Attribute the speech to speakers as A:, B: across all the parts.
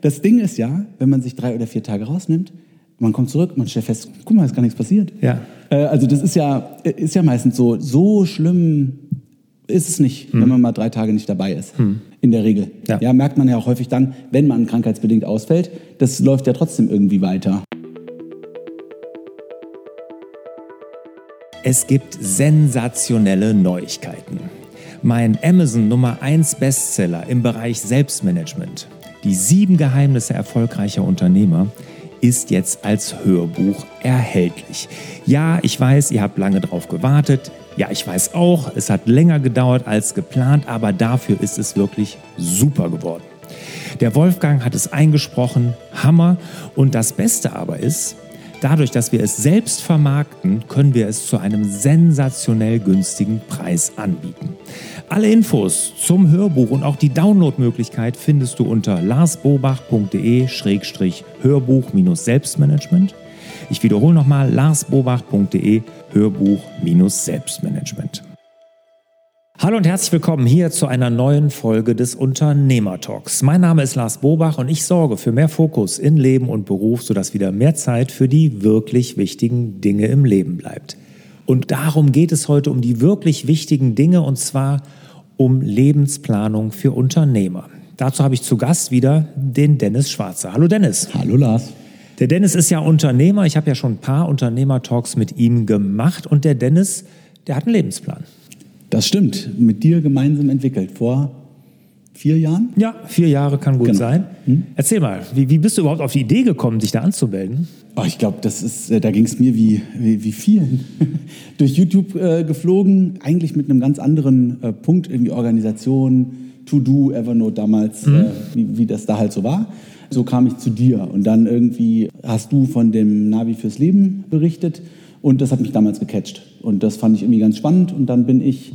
A: das Ding ist ja, wenn man sich drei oder vier Tage rausnimmt, man kommt zurück, man stellt fest, guck mal, ist gar nichts passiert.
B: Ja.
A: Äh, also das ist ja, ist ja meistens so, so schlimm ist es nicht, wenn man mal drei Tage nicht dabei ist. In der Regel.
B: Ja.
A: ja, merkt man ja auch häufig dann, wenn man krankheitsbedingt ausfällt, das läuft ja trotzdem irgendwie weiter.
B: Es gibt sensationelle Neuigkeiten. Mein Amazon Nummer 1 Bestseller im Bereich Selbstmanagement, die sieben Geheimnisse erfolgreicher Unternehmer, ist jetzt als Hörbuch erhältlich. Ja, ich weiß, ihr habt lange drauf gewartet. Ja, ich weiß auch, es hat länger gedauert als geplant, aber dafür ist es wirklich super geworden. Der Wolfgang hat es eingesprochen, Hammer. Und das Beste aber ist, dadurch, dass wir es selbst vermarkten, können wir es zu einem sensationell günstigen Preis anbieten. Alle Infos zum Hörbuch und auch die Downloadmöglichkeit findest du unter larsbobach.de-hörbuch-selbstmanagement. Ich wiederhole nochmal larsbobach.de Hörbuch-Selbstmanagement. Hallo und herzlich willkommen hier zu einer neuen Folge des Unternehmertalks. Mein Name ist Lars Bobach und ich sorge für mehr Fokus in Leben und Beruf, sodass wieder mehr Zeit für die wirklich wichtigen Dinge im Leben bleibt. Und darum geht es heute um die wirklich wichtigen Dinge und zwar um Lebensplanung für Unternehmer. Dazu habe ich zu Gast wieder den Dennis Schwarzer. Hallo Dennis.
A: Hallo Lars.
B: Der Dennis ist ja Unternehmer. Ich habe ja schon ein paar Unternehmertalks mit ihm gemacht und der Dennis, der hat einen Lebensplan.
A: Das stimmt. Mit dir gemeinsam entwickelt. Vor vier Jahren?
B: Ja, vier Jahre kann gut
A: Genau.
B: sein. Erzähl mal, wie, wie bist du überhaupt auf die Idee gekommen, dich da anzumelden?
A: Oh, ich glaube, das ist, äh, da ging es mir wie, wie, wie vielen. Durch YouTube äh, geflogen, eigentlich mit einem ganz anderen äh, Punkt, irgendwie Organisation, To-Do, Evernote damals, äh, wie, wie das da halt so war. So kam ich zu dir und dann irgendwie hast du von dem Navi fürs Leben berichtet und das hat mich damals gecatcht und das fand ich irgendwie ganz spannend und dann bin ich,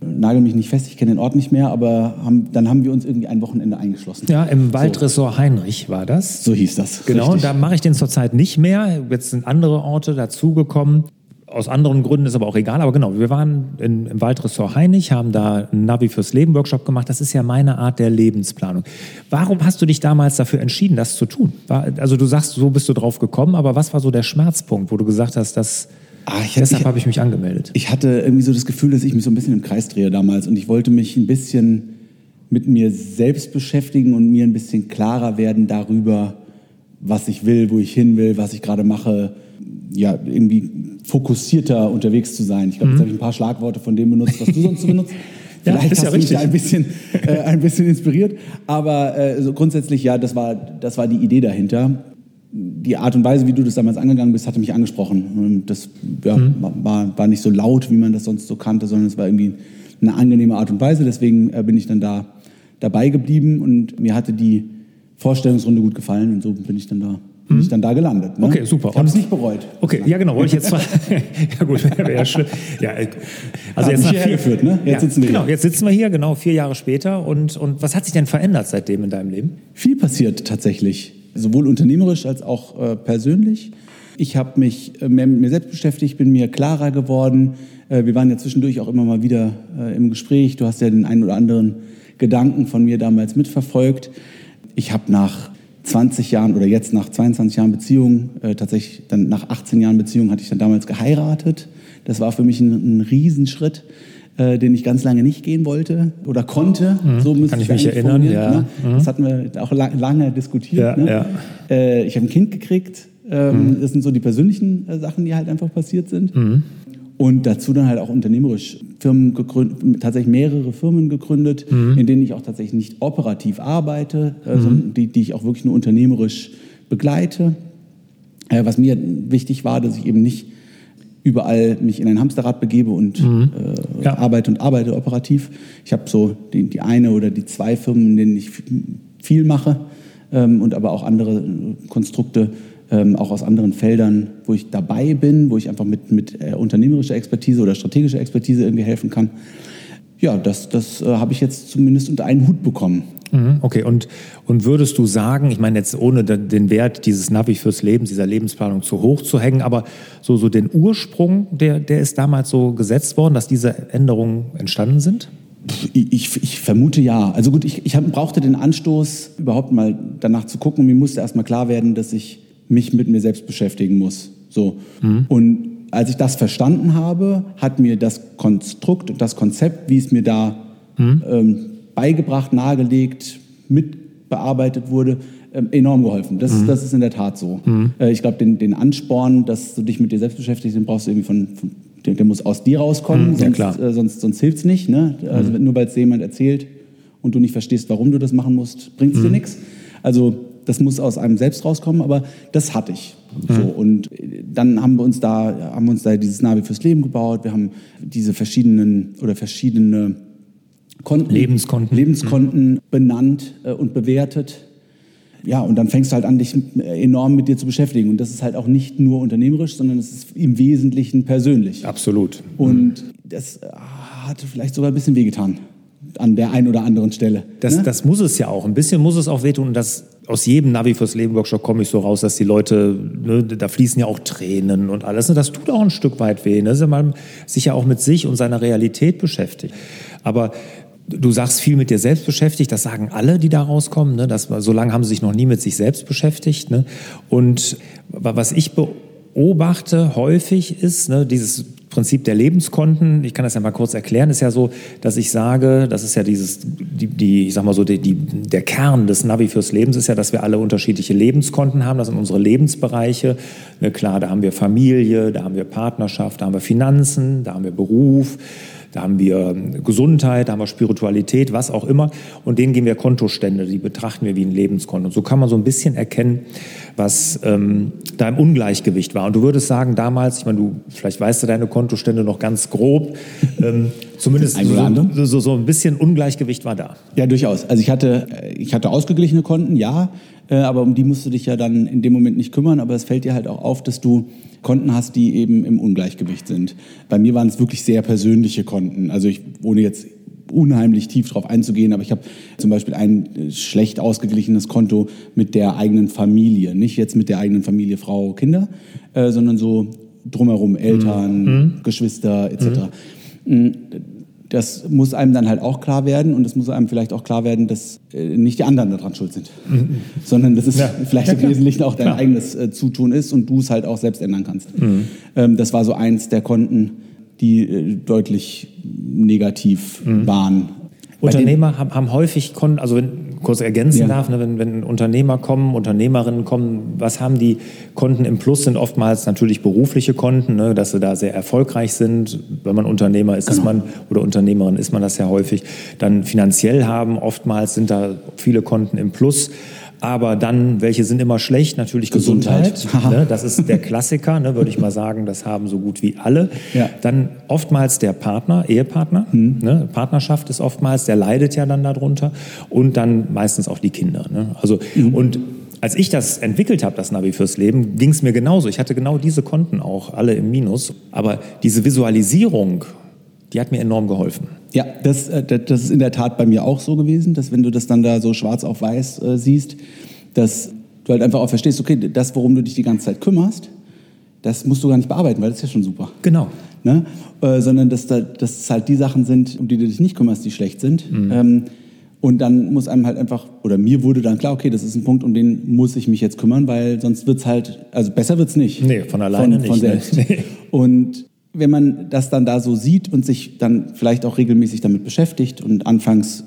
A: nagel mich nicht fest, ich kenne den Ort nicht mehr, aber haben, dann haben wir uns irgendwie ein Wochenende eingeschlossen.
B: Ja, im Waldressort Heinrich war das.
A: So hieß das.
B: Genau,
A: richtig.
B: da mache ich den zurzeit nicht mehr. Jetzt sind andere Orte dazugekommen. Aus anderen Gründen ist aber auch egal. Aber genau, wir waren in, im Waldressort Heinig, haben da einen Navi fürs Leben Workshop gemacht. Das ist ja meine Art der Lebensplanung. Warum hast du dich damals dafür entschieden, das zu tun? War, also du sagst, so bist du drauf gekommen, aber was war so der Schmerzpunkt, wo du gesagt hast, dass
A: Ah, ich-
B: deshalb habe ich mich angemeldet?
A: Ich hatte irgendwie so das Gefühl, dass ich mich so ein bisschen im Kreis drehe damals und ich wollte mich ein bisschen mit mir selbst beschäftigen und mir ein bisschen klarer werden darüber, was ich will, wo ich hin will, was ich gerade mache, ja, irgendwie fokussierter unterwegs zu sein. Ich glaube, jetzt habe ich ein paar Schlagworte von dem benutzt, was du sonst so benutzt.
B: Ja,
A: Vielleicht
B: ist ja
A: hast du mich da ein bisschen, äh, ein bisschen inspiriert, aber äh, so grundsätzlich ja, das war, das war die Idee dahinter die Art und Weise, wie du das damals angegangen bist, hatte mich angesprochen. Und das ja, war, war nicht so laut, wie man das sonst so kannte, sondern es war irgendwie eine angenehme Art und Weise. Deswegen äh, bin ich dann da dabei geblieben und mir hatte die Vorstellungsrunde gut gefallen und so bin ich dann da, bin ich dann da gelandet. Ne?
B: Okay, super.
A: Ich habe es nicht bereut.
B: Okay, ja genau, wollte ich jetzt ja gut, wäre ja schlimm. Ja, äh, also jetzt
A: hierher geführt, ne? Jetzt
B: ja,
A: sitzen wir
B: genau,
A: hier.
B: jetzt sitzen wir hier, genau, vier Jahre später. Und, und was hat sich denn verändert seitdem in deinem Leben?
A: Viel passiert tatsächlich, sowohl unternehmerisch als auch äh, persönlich. Ich habe mich äh, mehr mit mir selbst beschäftigt, bin mir klarer geworden. Äh, wir waren ja zwischendurch auch immer mal wieder äh, im Gespräch. Du hast ja den einen oder anderen Gedanken von mir damals mitverfolgt. Ich habe nach 20 Jahren oder jetzt nach 22 Jahren Beziehung, äh, tatsächlich dann nach 18 Jahren Beziehung hatte ich dann damals geheiratet. Das war für mich ein, ein Riesenschritt, äh, den ich ganz lange nicht gehen wollte oder konnte. So müsste
B: Kann ich mich erinnern, ja.
A: Ne? Das hatten wir auch lang, lange diskutiert.
B: Ja,
A: ne?
B: ja.
A: Äh, ich habe ein Kind gekriegt. Ähm, Das sind so die persönlichen äh, Sachen, die halt einfach passiert sind. Und dazu dann halt auch unternehmerisch Firmen gegründet, tatsächlich mehrere Firmen gegründet, in denen ich auch tatsächlich nicht operativ arbeite, äh, sondern die, die ich auch wirklich nur unternehmerisch begleite. Äh, was mir wichtig war, dass ich eben nicht überall mich in ein Hamsterrad begebe und äh,
B: Ja.
A: arbeite und arbeite operativ. Ich habe so die, die eine oder die zwei Firmen, in denen ich viel mache ähm, und aber auch andere äh, Konstrukte, ähm, auch aus anderen Feldern, wo ich dabei bin, wo ich einfach mit, mit äh, unternehmerischer Expertise oder strategischer Expertise irgendwie helfen kann. Ja, das, das äh, habe ich jetzt zumindest unter einen Hut bekommen.
B: Mhm, Okay, und, und würdest du sagen, ich meine jetzt ohne den Wert dieses Navi fürs Leben, dieser Lebensplanung zu hoch zu hängen, aber so, so den Ursprung, der, der ist damals so gesetzt worden, dass diese Änderungen entstanden sind?
A: Ich, ich, ich, vermute ja. Also gut, ich, ich hab, brauchte den Anstoß, überhaupt mal danach zu gucken. Mir musste erst mal klar werden, dass ich mich mit mir selbst beschäftigen muss. So. Mhm. Und als ich das verstanden habe, hat mir das Konstrukt und das Konzept, wie es mir da mhm. ähm, beigebracht, nahegelegt, mitbearbeitet wurde, ähm, enorm geholfen. Das, mhm. das ist in der Tat so. Mhm. Äh, ich glaube, den, den Ansporn, dass du dich mit dir selbst beschäftigst, den brauchst du irgendwie von, von der, der, muss aus dir rauskommen, mhm, sonst, äh, sonst, sonst hilft es nicht. Ne? Also mhm. nur weil es jemand erzählt und du nicht verstehst, warum du das machen musst, bringt es dir mhm. nichts. Also das muss aus einem selbst rauskommen, aber das hatte ich. Mhm. So, und dann haben wir uns da, haben wir uns da dieses Navi fürs Leben gebaut. Wir haben diese verschiedenen oder verschiedene Konten,
B: Lebenskonten,
A: Lebenskonten mhm. benannt äh, und bewertet. Ja, und dann fängst du halt an, dich enorm mit dir zu beschäftigen. Und das ist halt auch nicht nur unternehmerisch, sondern es ist im Wesentlichen persönlich.
B: Absolut.
A: Und das hatte vielleicht sogar ein bisschen wehgetan an der einen oder anderen Stelle.
B: Das, ne? das muss es ja auch. Ein bisschen muss es auch wehtun. Und das, aus jedem Navi fürs Leben Workshop komme ich so raus, dass die Leute, ne, da fließen ja auch Tränen und alles. Und das tut auch ein Stück weit weh. Ne? Man sich ja auch mit sich und seiner Realität beschäftigt. Aber Du sagst viel mit dir selbst beschäftigt, das sagen alle, die da rauskommen. Ne? Das, so lange haben sie sich noch nie mit sich selbst beschäftigt. Ne? Und was ich beobachte häufig ist, ne, dieses Prinzip der Lebenskonten, ich kann das ja mal kurz erklären, ist ja so, dass ich sage, das ist ja dieses, die, die ich sag mal so, die, die, der Kern des Navi fürs Lebens ist ja, dass wir alle unterschiedliche Lebenskonten haben. Das sind unsere Lebensbereiche. Ne, klar, da haben wir Familie, da haben wir Partnerschaft, da haben wir Finanzen, da haben wir Beruf da haben wir Gesundheit, da haben wir Spiritualität, was auch immer. Und denen geben wir Kontostände, die betrachten wir wie ein Lebenskonto. Und so kann man so ein bisschen erkennen, was ähm, da im Ungleichgewicht war. Und du würdest sagen, damals, ich meine, du, vielleicht weißt du deine Kontostände noch ganz grob, ähm, zumindest so, so, so, ein bisschen Ungleichgewicht war da.
A: Ja, durchaus. Also ich hatte, ich hatte ausgeglichene Konten, ja, äh, aber um die musst du dich ja dann in dem Moment nicht kümmern. Aber es fällt dir halt auch auf, dass du Konten hast, die eben im Ungleichgewicht sind. Bei mir waren es wirklich sehr persönliche Konten. Also ich, ohne jetzt unheimlich tief drauf einzugehen, aber ich habe zum Beispiel ein äh, schlecht ausgeglichenes Konto mit der eigenen Familie. Nicht jetzt mit der eigenen Familie, Frau, Kinder, äh, sondern so drumherum, Eltern, mhm. Geschwister etc. Mhm das muss einem dann halt auch klar werden und es muss einem vielleicht auch klar werden, dass äh, nicht die anderen daran schuld sind, mhm. sondern dass es ja. vielleicht im Wesentlichen auch dein ja. eigenes äh, Zutun ist und du es halt auch selbst ändern kannst. Mhm. Ähm, das war so eins der Konten, die äh, deutlich negativ mhm. waren.
B: Unternehmer haben, haben häufig Konten, also wenn kurz ergänzen ja. darf, ne, wenn, wenn Unternehmer kommen, Unternehmerinnen kommen, was haben die Konten im Plus? Sind oftmals natürlich berufliche Konten, ne, dass sie da sehr erfolgreich sind. Wenn man Unternehmer ist, genau. ist man oder Unternehmerin ist man das ja häufig. Dann finanziell haben, oftmals sind da viele Konten im Plus. Aber dann, welche sind immer schlecht? Natürlich Gesundheit. Gesundheit. Ne? Das ist der Klassiker, ne, würde ich mal sagen. Das haben so gut wie alle. Ja. Dann oftmals der Partner, Ehepartner. Mhm. Ne? Partnerschaft ist oftmals, der leidet ja dann darunter. Und dann meistens auch die Kinder. Ne? Also, mhm. und als ich das entwickelt habe, das Navi fürs Leben, ging es mir genauso. Ich hatte genau diese Konten auch, alle im Minus. Aber diese Visualisierung, die hat mir enorm geholfen.
A: Ja, das, äh, das ist in der Tat bei mir auch so gewesen, dass wenn du das dann da so schwarz auf weiß äh, siehst, dass du halt einfach auch verstehst, okay, das, worum du dich die ganze Zeit kümmerst, das musst du gar nicht bearbeiten, weil das ist ja schon super.
B: Genau.
A: Ne? Äh, sondern dass, da, dass es halt die Sachen sind, um die du dich nicht kümmerst, die schlecht sind. Mhm. Ähm, und dann muss einem halt einfach, oder mir wurde dann klar, okay, das ist ein Punkt, um den muss ich mich jetzt kümmern, weil sonst wird es halt, also besser wird es nicht.
B: Nee, von alleine
A: von, von
B: nicht.
A: Selbst. Nee. Und wenn man das dann da so sieht und sich dann vielleicht auch regelmäßig damit beschäftigt und anfangs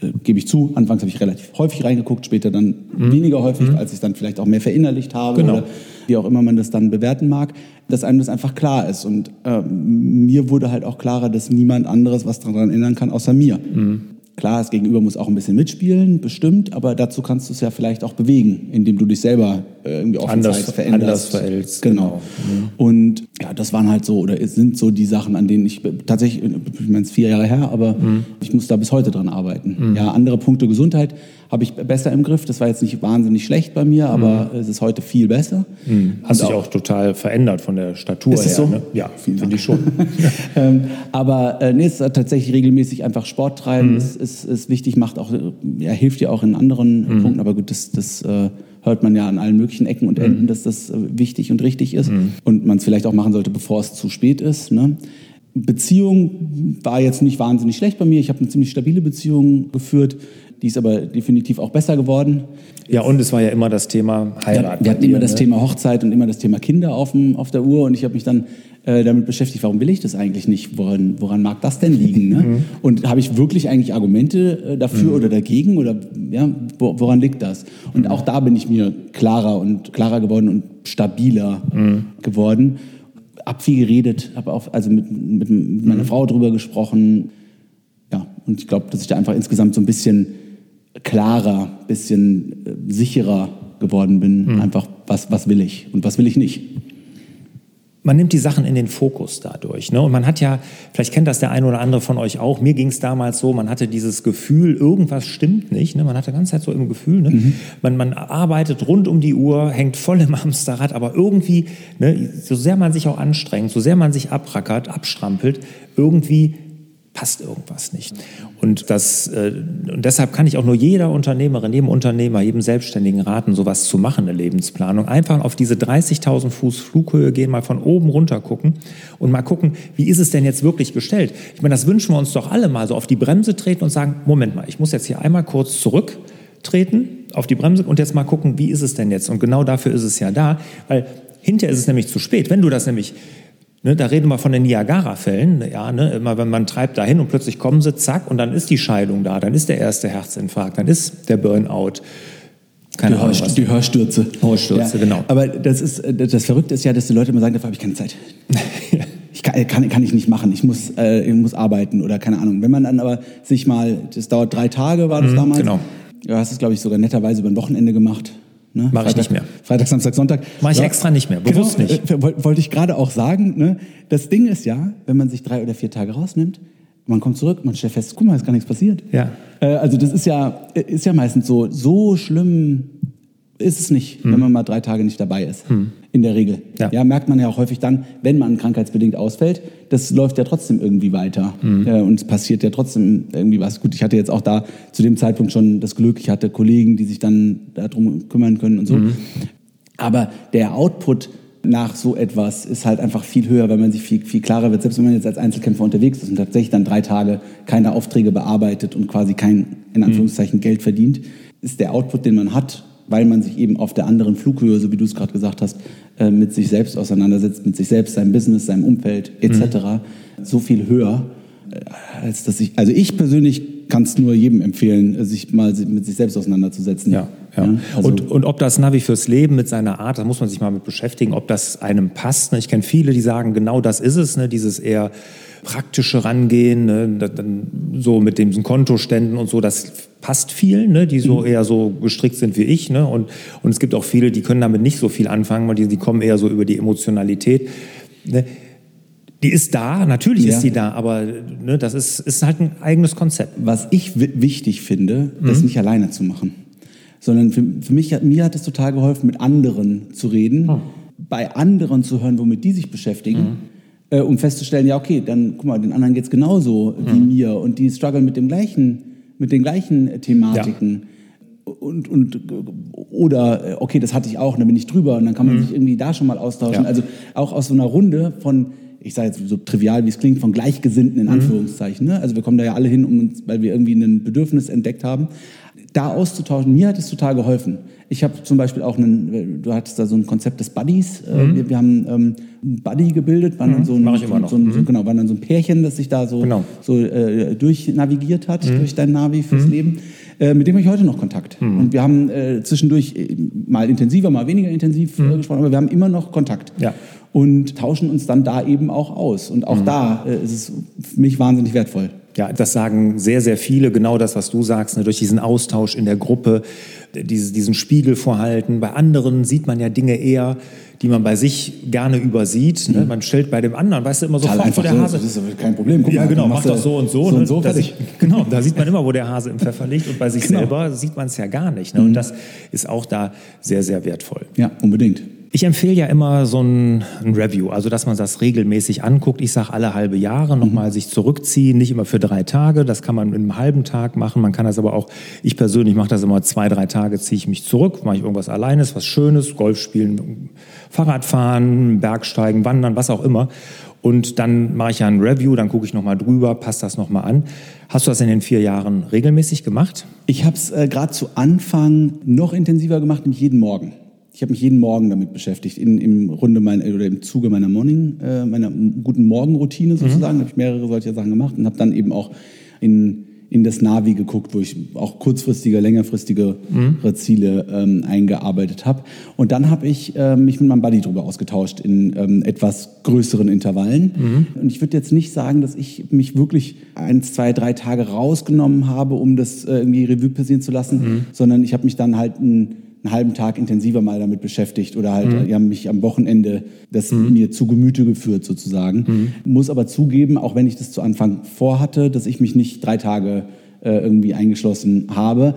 A: äh, gebe ich zu, anfangs habe ich relativ häufig reingeguckt, später dann mhm. weniger häufig, mhm. als ich dann vielleicht auch mehr verinnerlicht habe genau. oder wie auch immer man das dann bewerten mag, dass einem das einfach klar ist. Und äh, mir wurde halt auch klarer, dass niemand anderes was daran ändern kann, außer mir. Mhm. Klar, das Gegenüber muss auch ein bisschen mitspielen, bestimmt, aber dazu kannst du es ja vielleicht auch bewegen, indem du dich selber äh, irgendwie auf
B: anders, veränderst. Anders verhältst.
A: Genau. genau. Mhm. Und ja, das waren halt so, oder es sind so die Sachen, an denen ich tatsächlich, ich meine, es ist vier Jahre her, aber mhm. ich muss da bis heute dran arbeiten. Mhm. Ja, andere Punkte Gesundheit habe ich besser im Griff. Das war jetzt nicht wahnsinnig schlecht bei mir, aber mhm. es ist heute viel besser.
B: Mhm. Hast dich auch, auch, total verändert von der Statur
A: ist
B: her.
A: So?
B: Ne?
A: Ja, finde ich schon. ähm, aber äh, nee, es ist tatsächlich regelmäßig einfach Sport treiben, mhm. ist, ist, ist, wichtig, macht auch, ja, hilft dir auch in anderen mhm. Punkten, aber gut, das, das äh, hört man ja an allen möglichen Ecken und Enden, mhm. dass das äh, wichtig und richtig ist mhm. und man es vielleicht auch machen sollte, bevor es zu spät ist. Ne? Beziehung war jetzt nicht wahnsinnig schlecht bei mir. Ich habe eine ziemlich stabile Beziehung geführt. Die ist aber definitiv auch besser geworden.
B: Ja, und es war ja immer das Thema Heirat.
A: Wir hatten immer das ne? Thema Hochzeit und immer das Thema Kinder auf, dem, auf der Uhr. Und ich habe mich dann äh, damit beschäftigt, warum will ich das eigentlich nicht? Woran, woran mag das denn liegen? Ne? Mhm. Und habe ich wirklich eigentlich Argumente äh, dafür mhm. oder dagegen? Oder ja, woran liegt das? Und mhm. auch da bin ich mir klarer und klarer geworden und stabiler mhm. geworden. Hab viel geredet, habe auch also mit, mit, mit meiner mhm. Frau drüber gesprochen. Ja, und ich glaube, dass ich da einfach insgesamt so ein bisschen klarer, bisschen äh, sicherer geworden bin. Mhm. Einfach, was, was will ich und was will ich nicht.
B: Man nimmt die Sachen in den Fokus dadurch. Ne? Und man hat ja, vielleicht kennt das der eine oder andere von euch auch, mir ging es damals so, man hatte dieses Gefühl, irgendwas stimmt nicht. Ne? Man hatte die ganze Zeit so im Gefühl, ne? Mhm. man, man arbeitet rund um die Uhr, hängt voll im Hamsterrad, aber irgendwie, ne, so sehr man sich auch anstrengt, so sehr man sich abrackert, abstrampelt, irgendwie passt irgendwas nicht. Und, das, äh, und deshalb kann ich auch nur jeder Unternehmerin, jedem Unternehmer, jedem Selbstständigen raten, sowas zu machen, eine Lebensplanung. Einfach auf diese 30.000 Fuß Flughöhe gehen, mal von oben runter gucken und mal gucken, wie ist es denn jetzt wirklich gestellt? Ich meine, das wünschen wir uns doch alle mal, so auf die Bremse treten und sagen, Moment mal, ich muss jetzt hier einmal kurz zurücktreten, auf die Bremse und jetzt mal gucken, wie ist es denn jetzt? Und genau dafür ist es ja da, weil hinterher ist es nämlich zu spät. Wenn du das nämlich Ne, da reden wir von den Niagara-Fällen. Ja, ne, immer wenn man treibt dahin und plötzlich kommen sie, zack, und dann ist die Scheidung da, dann ist der erste Herzinfarkt, dann ist der Burnout.
A: Keine die, Ahnung, Hör, die Hörstürze.
B: Hörstürze, ja. genau.
A: Aber das, ist, das Verrückte ist ja, dass die Leute immer sagen, dafür habe ich keine Zeit. ich kann, kann, kann, ich nicht machen, ich muss, äh, ich muss arbeiten oder keine Ahnung. Wenn man dann aber sich mal, das dauert drei Tage, war das mhm, damals. Genau. Du hast es, glaube ich, sogar netterweise über ein Wochenende gemacht.
B: Ne? Mache ich nicht mehr.
A: Freitag, Samstag, Sonntag.
B: Mache ich ja. extra nicht mehr, bewusst genau, nicht.
A: Äh, Wollte ich gerade auch sagen. Ne? Das Ding ist ja, wenn man sich drei oder vier Tage rausnimmt, man kommt zurück, man stellt fest, guck mal, ist gar nichts passiert.
B: Ja.
A: Äh, also das ist ja, ist ja meistens so, so schlimm ist es nicht, hm. wenn man mal drei Tage nicht dabei ist. Hm. In der Regel. Ja. ja. merkt man ja auch häufig dann, wenn man krankheitsbedingt ausfällt, das läuft ja trotzdem irgendwie weiter. Hm. Äh, und es passiert ja trotzdem irgendwie was. Gut, ich hatte jetzt auch da zu dem Zeitpunkt schon das Glück, ich hatte Kollegen, die sich dann darum kümmern können und so. Hm. Aber der Output nach so etwas ist halt einfach viel höher, weil man sich viel, viel klarer wird. Selbst wenn man jetzt als Einzelkämpfer unterwegs ist und tatsächlich dann drei Tage keine Aufträge bearbeitet und quasi kein, in. Anführungszeichen, Geld verdient, ist der Output, den man hat, weil man sich eben auf der anderen Flughöhe, so wie du es gerade gesagt hast, äh, mit sich selbst auseinandersetzt, mit sich selbst, seinem Business, seinem Umfeld etc. Mhm. so viel höher, äh, als dass ich, also ich persönlich kann es nur jedem empfehlen, sich mal mit sich selbst auseinanderzusetzen.
B: Ja, ja. also und, und ob das Navi fürs Leben mit seiner Art, da muss man sich mal mit beschäftigen, ob das einem passt. Ne? Ich kenne viele, die sagen, genau das ist es, ne? dieses eher praktische Rangehen, ne? so mit den Kontoständen und so, das passt vielen, ne? die so mhm. eher so gestrickt sind wie ich. Ne? Und, und es gibt auch viele, die können damit nicht so viel anfangen, weil die, die kommen eher so über die Emotionalität. Ne? Die ist da, natürlich ja. ist sie da, aber ne, das ist, ist halt ein eigenes Konzept.
A: Was ich wichtig finde, mhm. ist nicht alleine zu machen, sondern für, für mich, mir hat es total geholfen, mit anderen zu reden, mhm. bei anderen zu hören, womit die sich beschäftigen mhm äh, um festzustellen, ja, okay, dann guck mal, den anderen geht es genauso mhm. wie mir und die strugglen mit dem gleichen, mit den gleichen äh, Thematiken. Ja. Und, und oder äh, okay, das hatte ich auch, und dann bin ich drüber und dann kann man mhm. sich irgendwie da schon mal austauschen. Ja. Also auch aus so einer Runde von, ich sage jetzt so trivial, wie es klingt, von Gleichgesinnten in mhm. Anführungszeichen. Ne? Also wir kommen da ja alle hin, um uns, weil wir irgendwie ein Bedürfnis entdeckt haben. Da auszutauschen, mir hat es total geholfen. Ich habe zum Beispiel auch einen, du hattest da so ein Konzept des Buddies. Äh, mhm. Wir, wir, haben ähm, ein Buddy gebildet, waren mhm. dann so ein. So so, mhm. genau, waren dann so ein Pärchen, das sich da so, genau. so äh, durchnavigiert hat, mhm. durch dein Navi fürs. Leben. Äh, mit dem habe ich heute noch Kontakt. Mhm. Und wir haben äh, zwischendurch äh, mal intensiver, mal weniger intensiv äh, gesprochen, aber wir haben immer noch Kontakt.
B: Ja.
A: Und tauschen uns dann da eben auch aus. Und auch da ist es für mich wahnsinnig wertvoll.
B: Ja, das sagen sehr, sehr viele, genau das, was du sagst, ne, durch diesen Austausch in der Gruppe, diese, diesen Spiegel vorhalten. Bei anderen sieht man ja Dinge eher, die man bei sich gerne übersieht. Ne? Mhm. Man stellt bei dem anderen, weißt du, immer sofort,
A: wo der Hase... Das ist kein Problem.
B: Guck ja, mal, genau, mach doch so und so. so,
A: ne?
B: und
A: so
B: da sieht, genau, da sieht man immer, wo der Hase im Pfeffer liegt und bei sich genau. selber sieht man es ja gar nicht. Ne? Und mhm. das ist auch da sehr, sehr wertvoll.
A: Ja, unbedingt.
B: Ich empfehle ja immer so ein, ein, Review, also dass man das regelmäßig anguckt. Ich sage alle halbe Jahre nochmal mhm. sich zurückziehen, nicht immer für drei Tage. Das kann man in einem halben Tag machen. Man kann das aber auch, ich persönlich mache das immer zwei, drei Tage, ziehe ich mich zurück, mache ich irgendwas alleines, was Schönes, Golf spielen, Fahrradfahren, Bergsteigen, Wandern, was auch immer. Und dann mache ich ja ein Review, dann gucke ich nochmal drüber, passe das nochmal an. Hast du das in den vier Jahren regelmäßig gemacht?
A: Ich habe es äh, gerade zu Anfang noch intensiver gemacht, nämlich jeden Morgen. Ich habe mich jeden Morgen damit beschäftigt, in, im Runde mein, oder im Zuge meiner Morning, äh, meiner guten Morgenroutine mhm. sozusagen, mhm. habe ich mehrere solcher Sachen gemacht und habe dann eben auch in in das Navi geguckt, wo ich auch kurzfristige, längerfristige mhm. Ziele ähm, eingearbeitet habe. Und dann habe ich ähm, mich mit meinem Buddy darüber ausgetauscht in ähm, etwas größeren Intervallen. Mhm. Und ich würde jetzt nicht sagen, dass ich mich wirklich eins, zwei, drei Tage rausgenommen habe, um das äh, irgendwie Revue passieren zu lassen, mhm. sondern ich habe mich dann halt ein einen halben Tag intensiver mal damit beschäftigt oder halt, mhm. die haben mich am Wochenende das mhm. mir zu Gemüte geführt sozusagen. Mhm. Muss aber zugeben, auch wenn ich das zu Anfang vorhatte, dass ich mich nicht drei Tage äh, irgendwie eingeschlossen habe,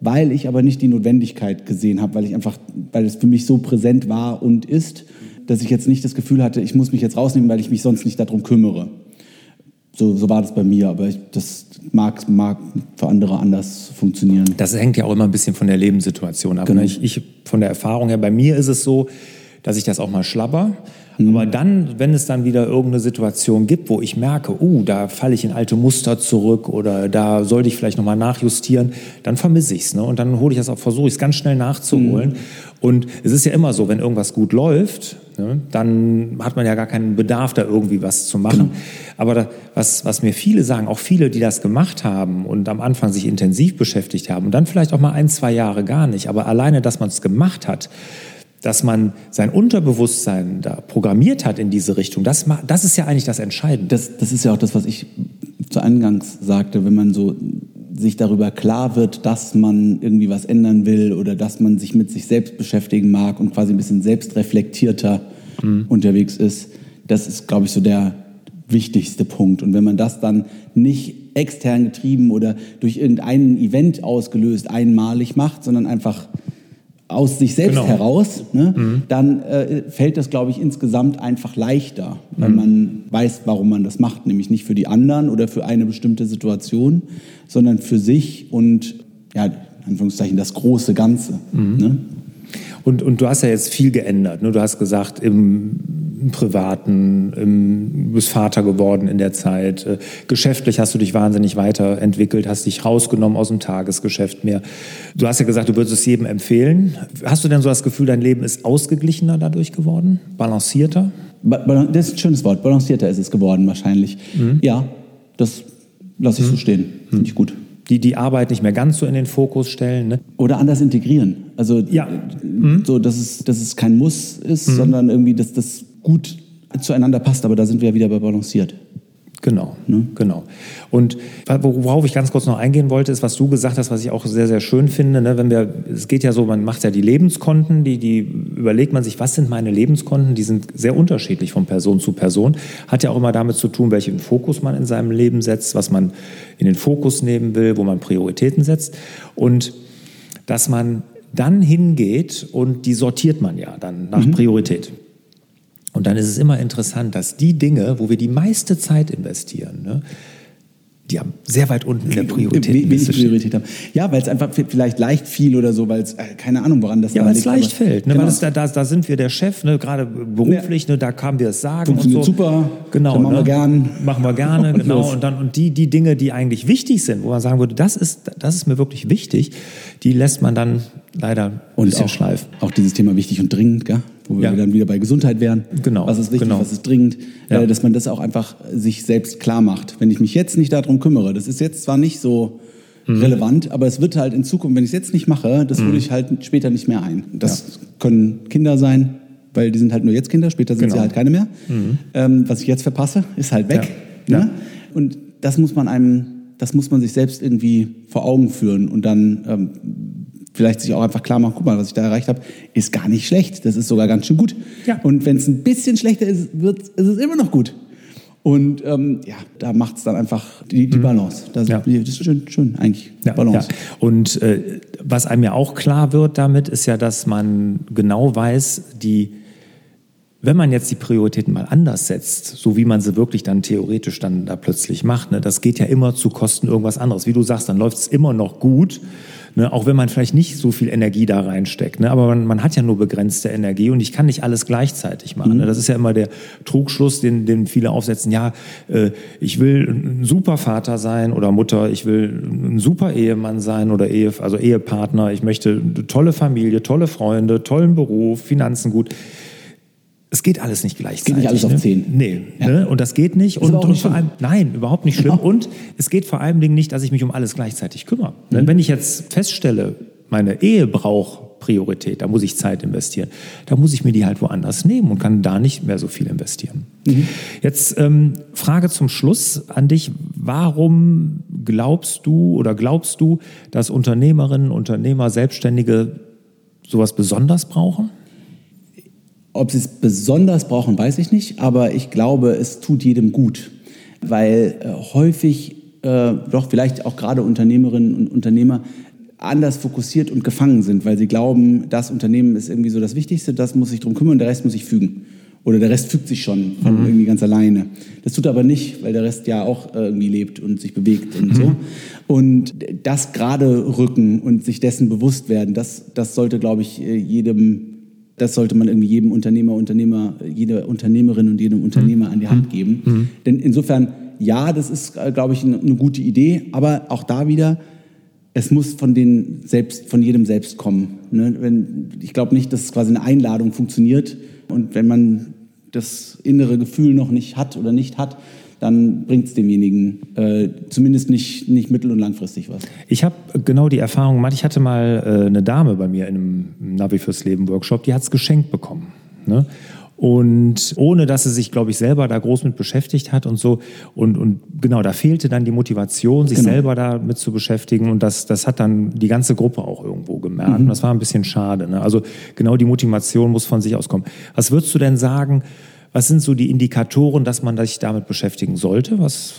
A: weil ich aber nicht die Notwendigkeit gesehen habe, weil ich einfach, weil es für mich so präsent war und ist, dass ich jetzt nicht das Gefühl hatte, ich muss mich jetzt rausnehmen, weil ich mich sonst nicht darum kümmere. So, so war das bei mir, aber ich, das mag, mag für andere anders funktionieren.
B: Das hängt ja auch immer ein bisschen von der Lebenssituation ab. Ne? Genau. Ich, ich, von der Erfahrung her, bei mir ist es so, dass ich das auch mal schlabber. Mhm. Aber dann, wenn es dann wieder irgendeine Situation gibt, wo ich merke, uh, da falle ich in alte Muster zurück oder da sollte ich vielleicht nochmal nachjustieren, dann vermisse ich es. Ne? Und dann hole ich das auch, versuche ich es ganz schnell nachzuholen. Mhm. Und es ist ja immer so, wenn irgendwas gut läuft, ne, dann hat man ja gar keinen Bedarf, da irgendwie was zu machen. Genau. Aber da, was, was mir viele sagen, auch viele, die das gemacht haben und am Anfang sich intensiv beschäftigt haben und dann vielleicht auch mal ein, zwei Jahre gar nicht, aber alleine, dass man es gemacht hat, dass man sein Unterbewusstsein da programmiert hat in diese Richtung, das, das ist ja eigentlich das Entscheidende.
A: Das, das ist ja auch das, was ich zu Eingangs sagte, wenn man so sich darüber klar wird, dass man irgendwie was ändern will oder dass man sich mit sich selbst beschäftigen mag und quasi ein bisschen selbstreflektierter mhm. unterwegs ist, das ist, glaube ich, so der wichtigste Punkt. Und wenn man das dann nicht extern getrieben oder durch irgendein Event ausgelöst einmalig macht, sondern einfach aus sich selbst genau. heraus, ne, mhm. dann äh, fällt das, glaube ich, insgesamt einfach leichter, weil mhm. man weiß, warum man das macht, nämlich nicht für die anderen oder für eine bestimmte Situation, sondern für sich und, ja, in Anführungszeichen, das große Ganze. Mhm. Ne?
B: Und, und du hast ja jetzt viel geändert. Ne? Du hast gesagt, im, im Privaten, im, du bist Vater geworden in der Zeit. Äh, geschäftlich hast du dich wahnsinnig weiterentwickelt, hast dich rausgenommen aus dem Tagesgeschäft mehr. Du hast ja gesagt, du würdest es jedem empfehlen. Hast du denn so das Gefühl, dein Leben ist ausgeglichener dadurch geworden? Balancierter?
A: Das ist ein schönes Wort. Balancierter ist es geworden wahrscheinlich. Mhm. Ja, das lasse ich mhm. so stehen. Finde ich gut
B: die die Arbeit nicht mehr ganz so in den Fokus stellen. Ne?
A: Oder anders integrieren. Also ja. Mhm. so, dass es, dass es kein Muss ist, mhm. sondern irgendwie, dass das gut zueinander passt. Aber da sind wir ja wieder bei balanciert.
B: Genau, ne? genau. Und worauf ich ganz kurz noch eingehen wollte, ist, was du gesagt hast, was ich auch sehr, sehr schön finde. Ne? Wenn wir, es geht ja so, man macht ja die Lebenskonten, die, die überlegt man sich, was sind meine Lebenskonten? Die sind sehr unterschiedlich von Person zu Person. Hat ja auch immer damit zu tun, welchen Fokus man in seinem Leben setzt, was man in den Fokus nehmen will, wo man Prioritäten setzt. Und dass man dann hingeht und die sortiert man ja dann nach mhm. Priorität. Und dann ist es immer interessant, dass die Dinge, wo wir die meiste Zeit investieren, ne, die haben sehr weit unten in der Priorität.
A: Wenig Priorität haben. Ja, weil es einfach vielleicht leicht fiel oder so, weil es, äh, keine Ahnung, woran das
B: Ja, weil es leicht fällt. Ne? Genau. Weil es, da, da, da sind wir der Chef, ne? gerade beruflich, ja. ne? da kamen wir es sagen.
A: Funktioniert
B: und
A: so. super,
B: genau, machen
A: ne? wir gern.
B: Machen wir gerne, und genau. Und, dann, und die, die Dinge, die eigentlich wichtig sind, wo man sagen würde, das ist, das ist mir wirklich wichtig, die lässt man dann leider ein
A: und bisschen auch, schleifen. Auch dieses Thema wichtig und dringend, gell? Wo ja. wir dann wieder bei Gesundheit wären.
B: Genau.
A: Was ist wichtig,
B: genau.
A: was ist dringend, ja. äh, dass man das auch einfach sich selbst klar macht. Wenn ich mich jetzt nicht darum kümmere, das ist jetzt zwar nicht so mhm. relevant, aber es wird halt in Zukunft, wenn ich es jetzt nicht mache, das mhm. würde ich halt später nicht mehr ein. Das ja. können Kinder sein, weil die sind halt nur jetzt Kinder, später sind genau. sie halt keine mehr. Mhm. Ähm, was ich jetzt verpasse, ist halt weg. Ne? Und das muss man einem, das muss man sich selbst irgendwie vor Augen führen und dann ähm, vielleicht sich auch einfach klar machen, guck mal, was ich da erreicht habe, ist gar nicht schlecht. Das ist sogar ganz schön gut. Ja. Und wenn es ein bisschen schlechter ist, wird, ist es immer noch gut. Und ähm, ja, da macht es dann einfach die, die mhm. Balance. Das, ja. das, ist schön, schön eigentlich.
B: Ja, Balance. Ja. Und äh, was einem ja auch klar wird damit, ist ja, dass man genau weiß, die wenn man jetzt die Prioritäten mal anders setzt, so wie man sie wirklich dann theoretisch dann da plötzlich macht, ne, das geht ja immer zu Kosten irgendwas anderes. Wie du sagst, dann läuft es immer noch gut, ne, auch wenn man vielleicht nicht so viel Energie da reinsteckt. Ne, aber man, man, hat ja nur begrenzte Energie und ich kann nicht alles gleichzeitig machen. Ne. Mhm. Das ist ja immer der Trugschluss, den, den viele aufsetzen. Ja, äh, ich will ein super Vater sein oder Mutter, ich will ein super Ehemann sein oder Ehe, also Ehepartner, ich möchte eine tolle Familie, tolle Freunde, tollen Beruf, Finanzen gut es geht alles nicht gleichzeitig. Es geht
A: nicht alles
B: ne?
A: auf zehn.
B: Nee, ja. ne? und das geht nicht.
A: Ist und,
B: und
A: nicht
B: vor allem, nein, überhaupt nicht schlimm. Und es geht vor allem nicht, dass ich mich um alles gleichzeitig kümmere. Mhm. Wenn ich jetzt feststelle, meine Ehe braucht Priorität, da muss ich Zeit investieren, da muss ich mir die halt woanders nehmen und kann da nicht mehr so viel investieren. Mhm. Jetzt ähm, Frage zum Schluss an dich. Warum glaubst du oder glaubst du, dass Unternehmerinnen, Unternehmer, Selbstständige sowas besonders brauchen?
A: Ob sie es besonders brauchen, weiß ich nicht, aber ich glaube, es tut jedem gut, weil äh, häufig äh, doch vielleicht auch gerade Unternehmerinnen und Unternehmer anders fokussiert und gefangen sind, weil sie glauben, das Unternehmen ist irgendwie so das Wichtigste, das muss sich drum kümmern und der Rest muss sich fügen. Oder der Rest fügt sich schon von mhm. irgendwie ganz alleine. Das tut aber nicht, weil der Rest ja auch irgendwie lebt und sich bewegt und mhm. so. Und das gerade rücken und sich dessen bewusst werden, das, das sollte, glaube ich, äh, jedem das sollte man irgendwie jedem Unternehmer, Unternehmer, jeder Unternehmerin und jedem Unternehmer mhm. an die Hand mhm. geben. Mhm. Denn insofern, ja, das ist, äh, glaube ich, eine, eine gute Idee, aber auch da wieder, es muss von, den selbst, von jedem selbst kommen. Ne? Wenn, ich glaube nicht, dass quasi eine Einladung funktioniert. Und wenn man das innere Gefühl noch nicht hat oder nicht hat, dann bringt es demjenigen äh, zumindest nicht, nicht mittel- und langfristig was.
B: Ich habe genau die Erfahrung gemacht, ich hatte mal äh, eine Dame bei mir in einem Navi fürs Leben Workshop, die hat es geschenkt bekommen. Ne? Und ohne dass sie sich, glaube ich, selber da groß mit beschäftigt hat und so. Und, und genau, da fehlte dann die Motivation, sich genau. selber damit zu beschäftigen. Und das, das hat dann die ganze Gruppe auch irgendwo gemerkt. Mhm. Und das war ein bisschen schade. Ne? Also genau die Motivation muss von sich aus kommen. Was würdest du denn sagen, was sind so die Indikatoren, dass man sich damit beschäftigen sollte? Was,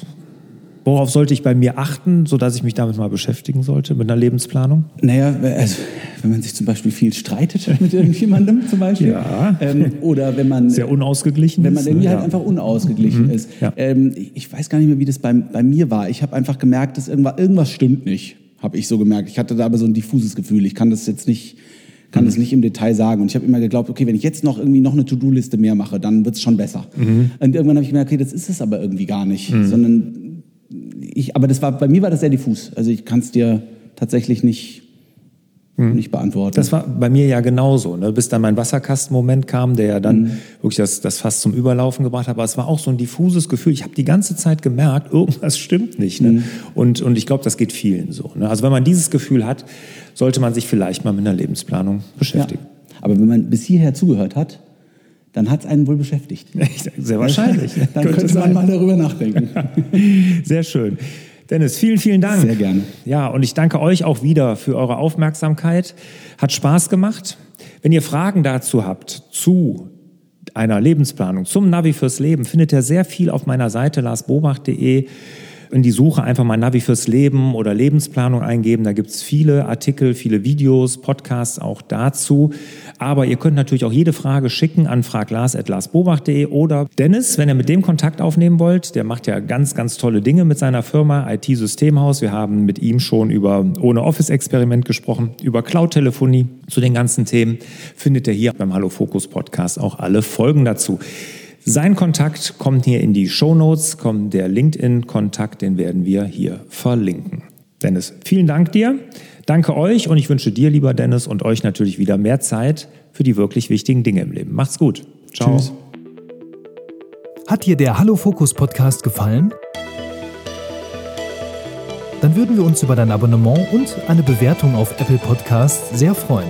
B: worauf sollte ich bei mir achten, sodass ich mich damit mal beschäftigen sollte, mit einer Lebensplanung?
A: Naja, also, wenn man sich zum Beispiel viel streitet mit irgendjemandem zum Beispiel.
B: Ja.
A: Ähm, oder wenn man...
B: Sehr unausgeglichen
A: Wenn man irgendwie ne? halt einfach unausgeglichen mhm. ist. Ja. Ähm, ich weiß gar nicht mehr, wie das bei, bei mir war. Ich habe einfach gemerkt, dass irgendwas, irgendwas stimmt nicht, habe ich so gemerkt. Ich hatte da aber so ein diffuses Gefühl. Ich kann das jetzt nicht kann mhm. nicht im Detail sagen. Und ich habe immer geglaubt, okay, wenn ich jetzt noch irgendwie noch eine To-Do-Liste mehr mache, dann wird es schon besser. Mhm. Und irgendwann habe ich gemerkt, okay, das ist es aber irgendwie gar nicht. Mhm. Sondern ich, aber das war, bei mir war das sehr diffus. Also ich kann es dir tatsächlich nicht, mhm. nicht beantworten.
B: Das war bei mir ja genauso, ne? bis dann mein Wasserkastenmoment kam, der ja dann mhm. wirklich das, das Fass zum Überlaufen gebracht hat. Aber es war auch so ein diffuses Gefühl. Ich habe die ganze Zeit gemerkt, irgendwas stimmt nicht. Ne? Mhm. Und, und ich glaube, das geht vielen so. Ne? Also wenn man dieses Gefühl hat, sollte man sich vielleicht mal mit einer Lebensplanung beschäftigen.
A: Ja. Aber wenn man bis hierher zugehört hat, dann hat es einen wohl beschäftigt.
B: Sehr wahrscheinlich.
A: dann könnte, könnte man mal darüber nachdenken.
B: Sehr schön. Dennis, vielen, vielen Dank.
A: Sehr gerne.
B: Ja, und ich danke euch auch wieder für eure Aufmerksamkeit. Hat Spaß gemacht. Wenn ihr Fragen dazu habt, zu einer Lebensplanung, zum Navi fürs Leben, findet ihr sehr viel auf meiner Seite larsbobach.de in die Suche einfach mal Navi fürs Leben oder Lebensplanung eingeben. Da gibt es viele Artikel, viele Videos, Podcasts auch dazu. Aber ihr könnt natürlich auch jede Frage schicken an fraglars.larsbobach.de oder Dennis, wenn ihr mit dem Kontakt aufnehmen wollt. Der macht ja ganz, ganz tolle Dinge mit seiner Firma IT-Systemhaus. Wir haben mit ihm schon über ohne Office-Experiment gesprochen, über Cloud-Telefonie zu den ganzen Themen. Findet ihr hier beim Hallo Fokus Podcast auch alle Folgen dazu. Sein Kontakt kommt hier in die Show Notes, kommt der LinkedIn-Kontakt, den werden wir hier verlinken. Dennis, vielen Dank dir. Danke euch und ich wünsche dir, lieber Dennis, und euch natürlich wieder mehr Zeit für die wirklich wichtigen Dinge im Leben. Macht's gut.
A: Ciao. Tschüss.
C: Hat dir der Hallo Fokus Podcast gefallen? Dann würden wir uns über dein Abonnement und eine Bewertung auf Apple Podcasts sehr freuen.